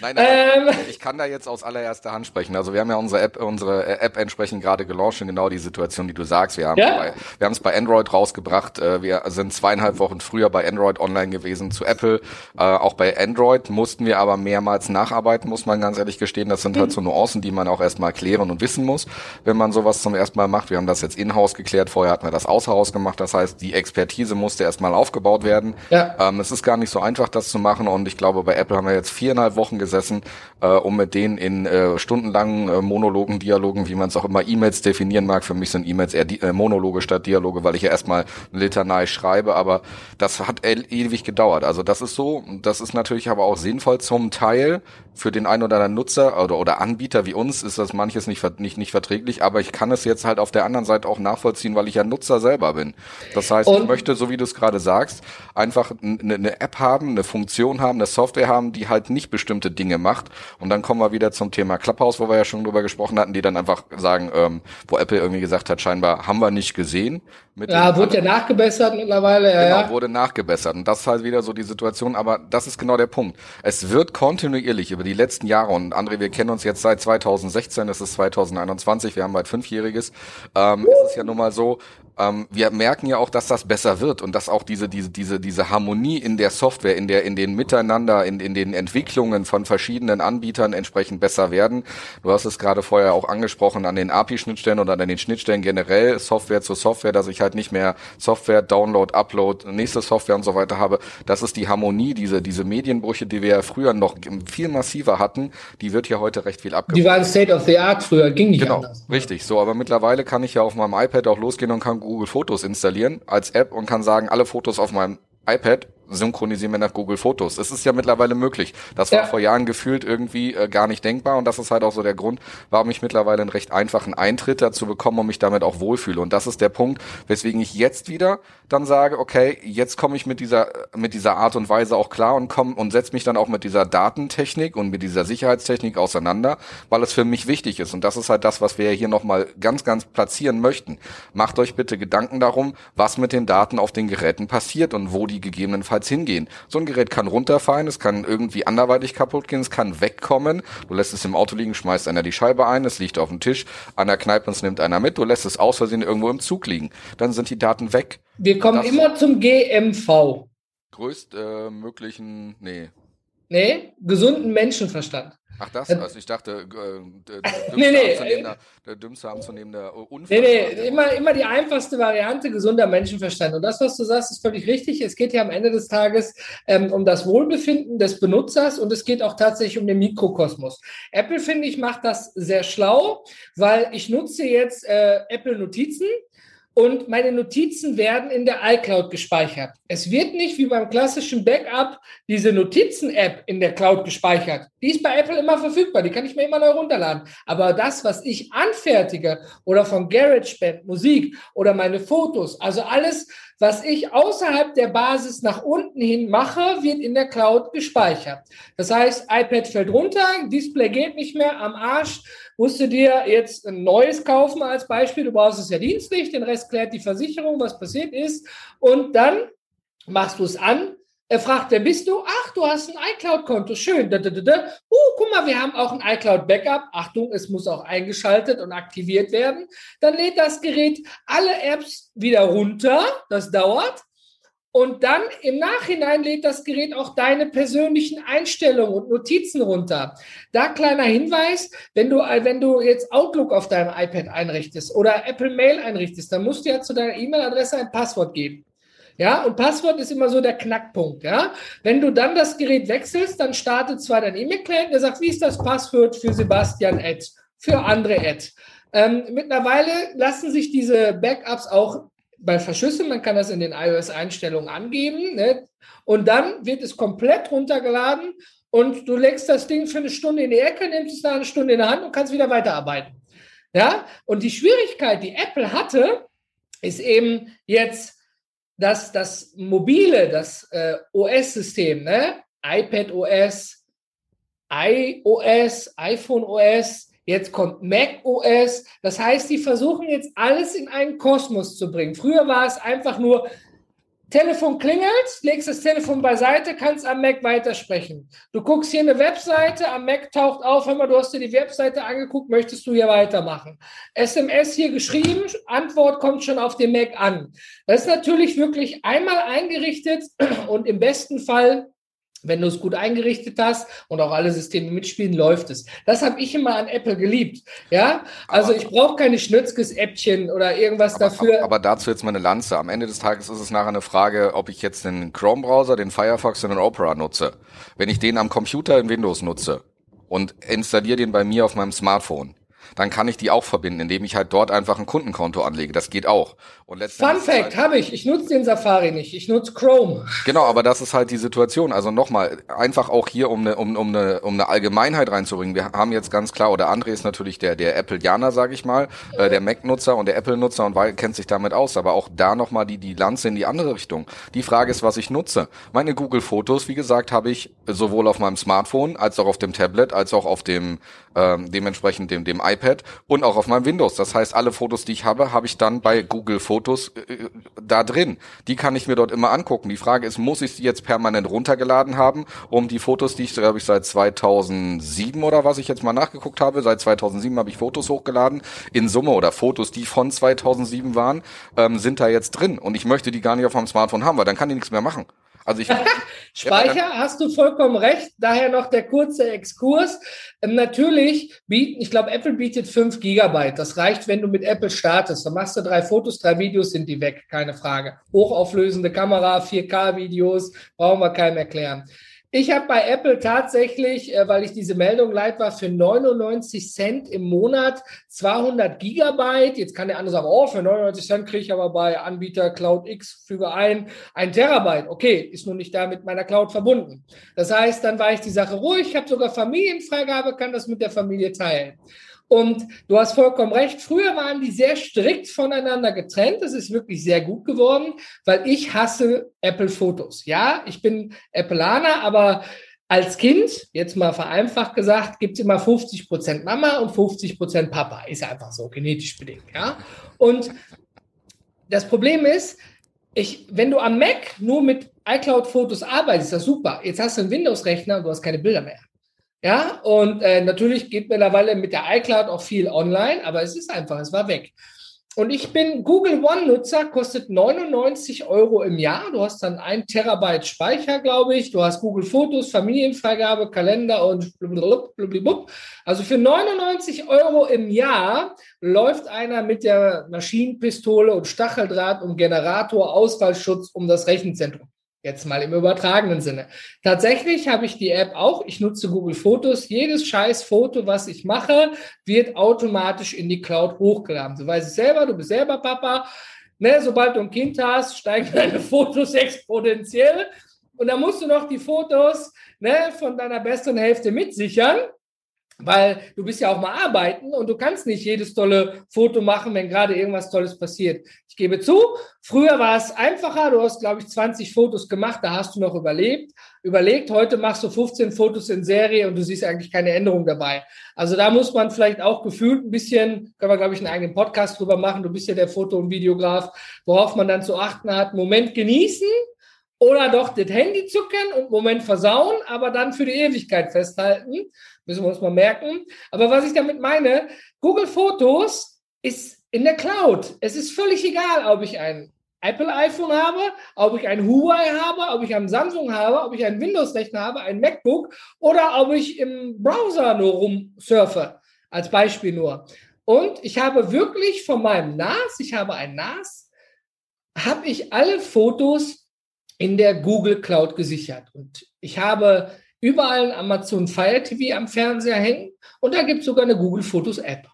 nein, nein, ähm, ich kann da jetzt aus allererster Hand sprechen. Also wir haben ja unsere App, unsere App entsprechend gerade gelauncht und genau die Situation, die du sagst. Wir haben ja? bei, wir haben es bei Android rausgebracht. Äh, wir sind zweieinhalb Wochen früher bei Android online gewesen zu Apple. Äh, auch bei Android mussten wir aber mehrmals nacharbeiten, muss man ganz ehrlich gestehen. Das sind halt mhm. so Nuancen, die man auch erstmal klären und wissen muss, wenn man sowas zum ersten Mal macht. Wir haben das jetzt in-house geklärt. Vorher hatten wir das außer Haus gemacht. Das heißt, die Expertise musste erstmal aufgebaut werden. Ja. Ähm, es ist gar nicht so einfach, das zu machen und ich glaube, glaube, bei Apple haben wir jetzt viereinhalb Wochen gesessen, äh, um mit denen in äh, stundenlangen äh, Monologen, Dialogen, wie man es auch immer E-Mails definieren mag. Für mich sind E-Mails eher äh, Monologe statt Dialoge, weil ich ja erstmal Litanei schreibe, aber das hat ewig gedauert. Also das ist so, das ist natürlich aber auch sinnvoll zum Teil für den einen oder anderen Nutzer oder, oder Anbieter wie uns ist das manches nicht, nicht, nicht verträglich, aber ich kann es jetzt halt auf der anderen Seite auch nachvollziehen, weil ich ja Nutzer selber bin. Das heißt, Und ich möchte, so wie du es gerade sagst, einfach eine, eine App haben, eine Funktion haben, eine Software haben, die halt nicht bestimmte Dinge macht. Und dann kommen wir wieder zum Thema Clubhouse, wo wir ja schon drüber gesprochen hatten, die dann einfach sagen, ähm, wo Apple irgendwie gesagt hat, scheinbar haben wir nicht gesehen. ja, wurde ja nachgebessert mittlerweile. Ja, genau, ja. wurde nachgebessert. Und das ist halt wieder so die Situation. Aber das ist genau der Punkt. Es wird kontinuierlich über die letzten Jahre, und André, wir kennen uns jetzt seit 2016, es ist 2021, wir haben bald Fünfjähriges, ähm, ist es ja nun mal so, ähm, wir merken ja auch, dass das besser wird und dass auch diese, diese, diese, diese Harmonie in der Software, in der, in den Miteinander, in, in den Entwicklungen von verschiedenen Anbietern entsprechend besser werden. Du hast es gerade vorher auch angesprochen an den API-Schnittstellen oder an den Schnittstellen generell, Software zu Software, dass ich halt nicht mehr Software, Download, Upload, nächste Software und so weiter habe. Das ist die Harmonie, diese, diese Medienbrüche, die wir ja früher noch viel massiver hatten, die wird hier heute recht viel abgebaut. Die waren State of the Art früher, ging nicht genau, anders. Richtig, so, aber mittlerweile kann ich ja auf meinem iPad auch losgehen und kann Google Fotos installieren als App und kann sagen, alle Fotos auf meinem iPad synchronisieren wir nach Google Fotos. Es ist ja mittlerweile möglich. Das war ja. vor Jahren gefühlt irgendwie äh, gar nicht denkbar und das ist halt auch so der Grund, warum ich mittlerweile einen recht einfachen Eintritt dazu bekomme und mich damit auch wohlfühle. Und das ist der Punkt, weswegen ich jetzt wieder dann sage, okay, jetzt komme ich mit dieser mit dieser Art und Weise auch klar und komme und setze mich dann auch mit dieser Datentechnik und mit dieser Sicherheitstechnik auseinander, weil es für mich wichtig ist. Und das ist halt das, was wir hier nochmal ganz, ganz platzieren möchten. Macht euch bitte Gedanken darum, was mit den Daten auf den Geräten passiert und wo die gegebenenfalls niemals hingehen. So ein Gerät kann runterfallen, es kann irgendwie anderweitig kaputt gehen, es kann wegkommen. Du lässt es im Auto liegen, schmeißt einer die Scheibe ein, es liegt auf dem Tisch, an der Kneipe es nimmt einer mit, du lässt es aus Versehen irgendwo im Zug liegen. Dann sind die Daten weg. Wir kommen immer zum GMV. Größtmöglichen, äh, nee. Nee, gesunden Menschenverstand. Ach das? Also ich dachte, äh, der, nee, nee. der dümmste anzunehmende Unfall. Nee, nee, immer, immer die einfachste Variante, gesunder Menschenverstand. Und das, was du sagst, ist völlig richtig. Es geht ja am Ende des Tages ähm, um das Wohlbefinden des Benutzers und es geht auch tatsächlich um den Mikrokosmos. Apple, finde ich, macht das sehr schlau, weil ich nutze jetzt äh, Apple Notizen und meine Notizen werden in der iCloud gespeichert. Es wird nicht wie beim klassischen Backup diese Notizen-App in der Cloud gespeichert. Die ist bei Apple immer verfügbar, die kann ich mir immer neu runterladen. Aber das, was ich anfertige oder von GarageBand, Musik oder meine Fotos, also alles, was ich außerhalb der Basis nach unten hin mache, wird in der Cloud gespeichert. Das heißt, iPad fällt runter, Display geht nicht mehr, am Arsch, musst du dir jetzt ein neues kaufen als Beispiel. Du brauchst es ja dienstlich, den Rest klärt die Versicherung, was passiert ist. Und dann machst du es an, er fragt, wer bist du? Ach, du hast ein iCloud-Konto. Schön. Da, da, da, da. Uh, guck mal, wir haben auch ein iCloud-Backup. Achtung, es muss auch eingeschaltet und aktiviert werden. Dann lädt das Gerät alle Apps wieder runter. Das dauert. Und dann im Nachhinein lädt das Gerät auch deine persönlichen Einstellungen und Notizen runter. Da kleiner Hinweis, wenn du, wenn du jetzt Outlook auf deinem iPad einrichtest oder Apple Mail einrichtest, dann musst du ja zu deiner E-Mail-Adresse ein Passwort geben. Ja, und Passwort ist immer so der Knackpunkt. Ja, wenn du dann das Gerät wechselst, dann startet zwar dein E-Mail-Client, der sagt, wie ist das Passwort für Sebastian Ed, für andere Ed. Ähm, mittlerweile lassen sich diese Backups auch bei Verschlüsseln, man kann das in den iOS-Einstellungen angeben, ne? und dann wird es komplett runtergeladen und du legst das Ding für eine Stunde in die Ecke, nimmst es nach einer Stunde in der Hand und kannst wieder weiterarbeiten. Ja, und die Schwierigkeit, die Apple hatte, ist eben jetzt, dass das mobile, das äh, OS-System, ne? iPad OS, iOS, iPhone OS, jetzt kommt Mac OS. Das heißt, die versuchen jetzt alles in einen Kosmos zu bringen. Früher war es einfach nur, Telefon klingelt, legst das Telefon beiseite, kannst am Mac weitersprechen. Du guckst hier eine Webseite, am Mac taucht auf, hör mal, du hast dir die Webseite angeguckt, möchtest du hier weitermachen. SMS hier geschrieben, Antwort kommt schon auf dem Mac an. Das ist natürlich wirklich einmal eingerichtet und im besten Fall Wenn du es gut eingerichtet hast und auch alle Systeme mitspielen, läuft es. Das habe ich immer an Apple geliebt. Ja, also aber, ich brauche keine Schnützkes-Äppchen oder irgendwas aber, dafür. Aber, aber, dazu jetzt mal eine Lanze. Am Ende des Tages ist es nachher eine Frage, ob ich jetzt den Chrome-Browser, den Firefox und den Opera nutze. Wenn ich den am Computer in Windows nutze und installiere den bei mir auf meinem Smartphone, dann kann ich die auch verbinden, indem ich halt dort einfach ein Kundenkonto anlege. Das geht auch. Und Fun Fact, halt, habe ich. Ich nutze den Safari nicht. Ich nutze Chrome. Genau, aber das ist halt die Situation. Also nochmal, einfach auch hier, um eine, um, um, eine, um eine Allgemeinheit reinzubringen. Wir haben jetzt ganz klar, oder André ist natürlich der, der Apple-Janer, sage ich mal, äh, der Mac-Nutzer und der Apple-Nutzer und weil, kennt sich damit aus. Aber auch da nochmal die, die Lanze in die andere Richtung. Die Frage ist, was ich nutze. Meine Google-Fotos, wie gesagt, habe ich sowohl auf meinem Smartphone als auch auf dem Tablet, als auch auf dem ähm, dementsprechend dem, dem iPad und auch auf meinem Windows. Das heißt, alle Fotos, die ich habe, habe ich dann bei Google Fotos äh, da drin. Die kann ich mir dort immer angucken. Die Frage ist, muss ich sie jetzt permanent runtergeladen haben, um die Fotos, die ich, glaube ich, seit 2007 oder was ich jetzt mal nachgeguckt habe, seit 2007 habe ich Fotos hochgeladen, in Summe oder Fotos, die von 2007 waren, ähm, sind da jetzt drin und ich möchte die gar nicht auf meinem Smartphone haben, weil dann kann die nichts mehr machen. Also ich, Speicher, ja, hast du vollkommen recht. Daher noch der kurze Exkurs. Ähm, natürlich bieten, ich glaube, Apple bietet 5 Gigabyte. Das reicht, wenn du mit Apple startest. Dann machst du drei Fotos, drei Videos, sind die weg, keine Frage. Hochauflösende Kamera, 4K-Videos, brauchen wir keinem erklären. Ich habe bei Apple tatsächlich, äh, weil ich diese Meldung leid war, für 99 Cent im Monat 200 Gigabyte. Jetzt kann der andere sagen, oh, für 99 Cent kriege ich aber bei Anbieter Cloud X füge ein, ein Terabyte. Okay, ist nun nicht da mit meiner Cloud verbunden. Das heißt, dann war ich die Sache ruhig. Ich habe sogar Familienfreigabe, kann das mit der Familie teilen. Und du hast vollkommen recht. Früher waren die sehr strikt voneinander getrennt. Das ist wirklich sehr gut geworden, weil ich hasse Apple Fotos. Ja, ich bin Appleaner, aber als Kind, jetzt mal vereinfacht gesagt, gibt's immer 50 Prozent Mama und 50 Prozent Papa. Ist einfach so, genetisch bedingt. Ja, und das Problem ist, ich, wenn du am Mac nur mit iCloud-Fotos arbeitest, ist das super. Jetzt hast du einen Windows-Rechner und du hast keine Bilder mehr. Ja, und äh, natürlich geht mittlerweile mit der iCloud auch viel online, aber es ist einfach, es war weg. Und ich bin Google One-Nutzer, kostet 99 Euro im Jahr. Du hast dann ein Terabyte Speicher, glaube ich. Du hast Google Fotos, Familienfreigabe, Kalender und blablabla. Also für 99 Euro im Jahr läuft einer mit der Maschinenpistole und Stacheldraht um Generator, Ausfallschutz um das Rechenzentrum. Jetzt mal im übertragenen Sinne. Tatsächlich habe ich die App auch. Ich nutze Google Fotos. Jedes scheiß Foto, was ich mache, wird automatisch in die Cloud hochgeladen. Du weißt es selber, du bist selber Papa. Ne, sobald du ein Kind hast, steigen deine Fotos exponentiell. Und dann musst du noch die Fotos ne, von deiner besten Hälfte mitsichern weil du bist ja auch mal arbeiten und du kannst nicht jedes tolle Foto machen, wenn gerade irgendwas Tolles passiert. Ich gebe zu, früher war es einfacher. Du hast, glaube ich, 20 Fotos gemacht, da hast du noch überlebt, überlegt. Heute machst du 15 Fotos in Serie und du siehst eigentlich keine Änderung dabei. Also da muss man vielleicht auch gefühlt ein bisschen, können wir, glaube ich, einen eigenen Podcast drüber machen. Du bist ja der Foto- und Videograf, worauf man dann zu achten hat. Moment genießen, oder doch das Handy zucken und Moment versauen, aber dann für die Ewigkeit festhalten. Müssen wir uns mal merken. Aber was ich damit meine, Google Fotos ist in der Cloud. Es ist völlig egal, ob ich ein Apple iPhone habe, ob ich ein Huawei habe, ob ich ein Samsung habe, ob ich einen Windows-Rechner habe, ein MacBook oder ob ich im Browser nur rumsurfe. Als Beispiel nur. Und ich habe wirklich von meinem NAS, ich habe ein NAS, habe ich alle Fotos in der Google Cloud gesichert. Und ich habe überall ein Amazon Fire TV am Fernseher hängen und da gibt es sogar eine Google Fotos App.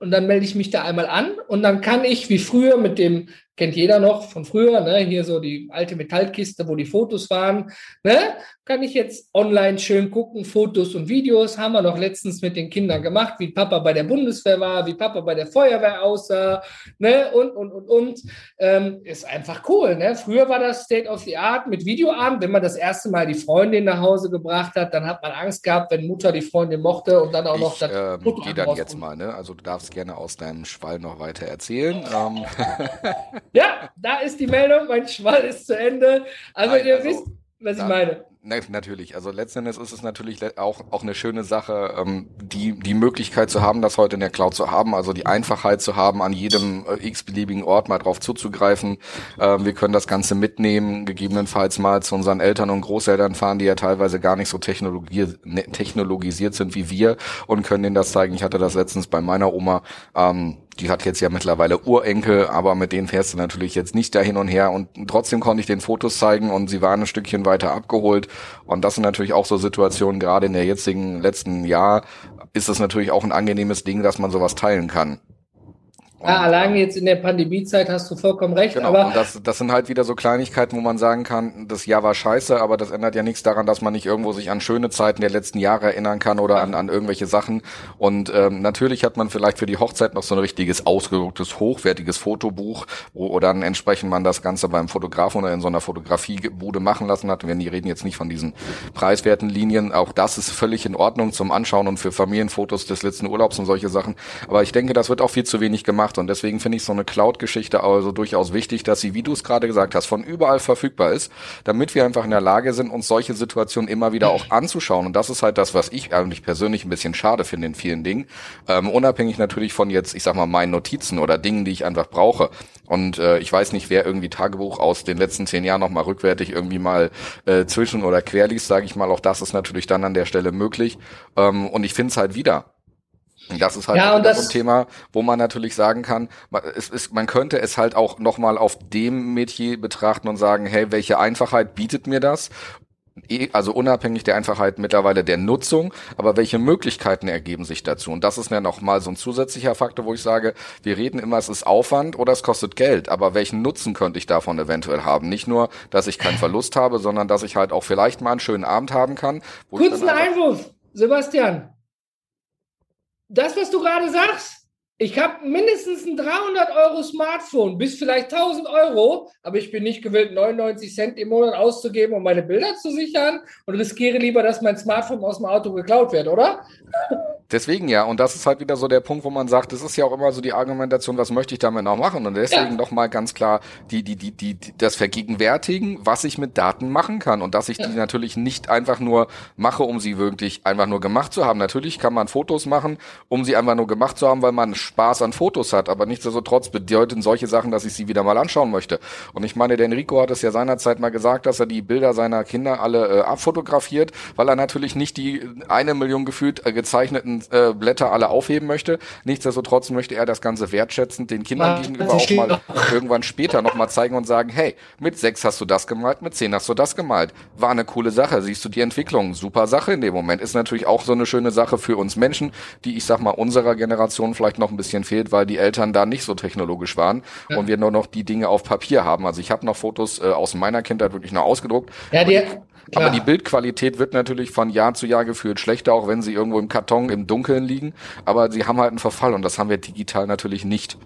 Und dann melde ich mich da einmal an und dann kann ich wie früher mit dem kennt jeder noch von früher, ne? hier so die alte Metallkiste, wo die Fotos waren. Ne? Kann ich jetzt online schön gucken, Fotos und Videos. Haben wir noch letztens mit den Kindern gemacht, wie Papa bei der Bundeswehr war, wie Papa bei der Feuerwehr aussah. Ne? Und, und, und, und. Ähm, ist einfach cool. Ne? Früher war das State of the Art mit Videoabend. Wenn man das erste Mal die Freundin nach Hause gebracht hat, dann hat man Angst gehabt, wenn Mutter die Freundin mochte und dann auch noch ich, das ähm, Foto Geh dann jetzt mal, ne? Also du darfst gerne aus deinem Schwall noch weiter erzählen. Ähm. Ja, da ist die Meldung, mein Schwall ist zu Ende. Also Nein, ihr also, wisst, was ich meine. Ne, natürlich. Also letzten Endes ist es natürlich auch, auch eine schöne Sache, ähm, die, die Möglichkeit zu haben, das heute in der Cloud zu haben, also die Einfachheit zu haben, an jedem äh, x-beliebigen Ort mal drauf zuzugreifen. Ähm, wir können das Ganze mitnehmen, gegebenenfalls mal zu unseren Eltern und Großeltern fahren, die ja teilweise gar nicht so technologi ne, technologisiert sind wie wir und können denen das zeigen. Ich hatte das letztens bei meiner Oma. Ähm, die hat jetzt ja mittlerweile Urenkel, aber mit denen fährst du natürlich jetzt nicht da hin und her und trotzdem konnte ich den Fotos zeigen und sie waren ein Stückchen weiter abgeholt und das sind natürlich auch so Situationen, gerade in der jetzigen letzten Jahr ist es natürlich auch ein angenehmes Ding, dass man sowas teilen kann. Ja, allein jetzt in der Pandemiezeit hast du vollkommen recht. Genau, aber und das, das sind halt wieder so Kleinigkeiten, wo man sagen kann, das Jahr war scheiße, aber das ändert ja nichts daran, dass man nicht irgendwo sich an schöne Zeiten der letzten Jahre erinnern kann oder an, an irgendwelche Sachen. Und ähm, natürlich hat man vielleicht für die Hochzeit noch so ein richtiges, ausgedrucktes, hochwertiges Fotobuch, wo, wo dann entsprechend man das Ganze beim Fotografen oder in so einer Fotografiebude machen lassen hat. Wir reden jetzt nicht von diesen preiswerten Linien. Auch das ist völlig in Ordnung zum Anschauen und für Familienfotos des letzten Urlaubs und solche Sachen. Aber ich denke, das wird auch viel zu wenig gemacht gemacht. Und deswegen finde ich so eine Cloud-Geschichte also durchaus wichtig, dass sie, wie du es gerade gesagt hast, von überall verfügbar ist, damit wir einfach in der Lage sind, uns solche Situationen immer wieder auch anzuschauen. Und das ist halt das, was ich eigentlich persönlich ein bisschen schade finde in vielen Dingen. Ähm, unabhängig natürlich von jetzt, ich sag mal, meinen Notizen oder Dingen, die ich einfach brauche. Und äh, ich weiß nicht, wer irgendwie Tagebuch aus den letzten zehn Jahren nochmal rückwärtig irgendwie mal äh, zwischen- oder querliest, sage ich mal. Auch das ist natürlich dann an der Stelle möglich. Ähm, und ich finde es halt wieder. Das ist halt ja, so ein Thema, wo man natürlich sagen kann, man, es ist, man könnte es halt auch nochmal auf dem Metier betrachten und sagen, hey, welche Einfachheit bietet mir das? E, also unabhängig der Einfachheit mittlerweile der Nutzung, aber welche Möglichkeiten ergeben sich dazu? Und das ist ja nochmal so ein zusätzlicher Faktor, wo ich sage, wir reden immer, es ist Aufwand oder es kostet Geld, aber welchen Nutzen könnte ich davon eventuell haben? Nicht nur, dass ich keinen Verlust habe, sondern dass ich halt auch vielleicht mal einen schönen Abend haben kann. Kurzen Einwurf, Sebastian das, was du gerade sagst, ich habe mindestens ein 300 Euro Smartphone, bis vielleicht 1000 Euro, aber ich bin nicht gewillt, 99 Cent im Monat auszugeben, um meine Bilder zu sichern und riskiere lieber, dass mein Smartphone aus dem Auto geklaut wird, oder? Deswegen ja, und das ist halt wieder so der Punkt, wo man sagt, das ist ja auch immer so die Argumentation, was möchte ich damit noch machen? Und deswegen ja. doch mal ganz klar die, die, die, die, das Vergegenwärtigen, was ich mit Daten machen kann und dass ich ja. die natürlich nicht einfach nur mache, um sie wirklich einfach nur gemacht zu haben. Natürlich kann man Fotos machen, um sie einfach nur gemacht zu haben, weil man Spaß an Fotos hat, aber nichtsdestotrotz bedeuten solche Sachen, dass ich sie wieder mal anschauen möchte. Und ich meine, der Enrico hat es ja seinerzeit mal gesagt, dass er die Bilder seiner Kinder alle äh, abfotografiert, weil er natürlich nicht die eine Million gefühlt äh, gezeichneten äh, Blätter alle aufheben möchte. Nichtsdestotrotz möchte er das Ganze wertschätzend den Kindern ja, gegenüber auch mal irgendwann später nochmal zeigen und sagen, hey, mit sechs hast du das gemalt, mit zehn hast du das gemalt. War eine coole Sache, siehst du die Entwicklung, super Sache in dem Moment. Ist natürlich auch so eine schöne Sache für uns Menschen, die ich sag mal unserer Generation vielleicht noch ein bisschen fehlt, weil die Eltern da nicht so technologisch waren ja. und wir nur noch die Dinge auf Papier haben. Also ich habe noch Fotos äh, aus meiner Kindheit wirklich noch ausgedruckt. Ja, die, Klar. Aber die Bildqualität wird natürlich von Jahr zu Jahr gefühlt schlechter, auch wenn sie irgendwo im Karton im Dunkeln liegen. Aber sie haben halt einen Verfall und das haben wir digital natürlich nicht.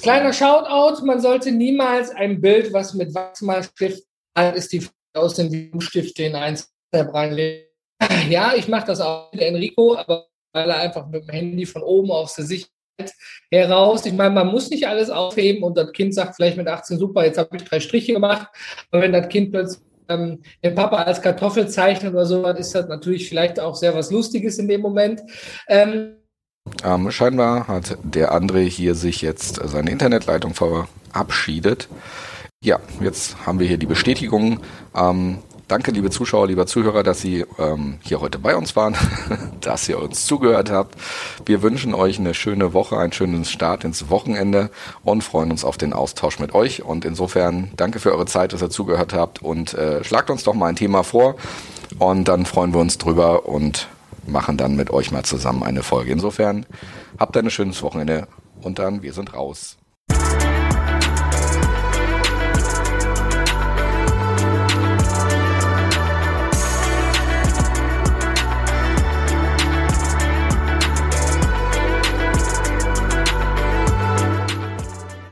Kleiner Shoutout, man sollte niemals ein Bild, was mit Wachsmalstift ist, die aus den Stift in eins reinlegen. Ja, ich mache das auch mit Enrico, aber weil er einfach mit dem Handy von oben aus der Sicht heraus. Ich meine, man muss nicht alles aufheben und das Kind sagt vielleicht mit 18, super, jetzt habe ich drei Striche gemacht. Und wenn das Kind plötzlich ähm, den Papa als Kartoffel zeichnen oder so, ist das natürlich vielleicht auch sehr was Lustiges in dem Moment. Ähm, ähm, scheinbar hat der André hier sich jetzt seine Internetleitung verabschiedet. Ja, jetzt haben wir hier die Bestätigung. Ähm, Danke, liebe Zuschauer, lieber Zuhörer, dass Sie ähm, hier heute bei uns waren, dass ihr uns zugehört habt. Wir wünschen euch eine schöne Woche, einen schönen Start ins Wochenende und freuen uns auf den Austausch mit euch. Und insofern danke für eure Zeit, dass ihr zugehört habt und äh, schlagt uns doch mal ein Thema vor und dann freuen wir uns drüber und machen dann mit euch mal zusammen eine Folge. Insofern habt ein schönes Wochenende und dann wir sind raus.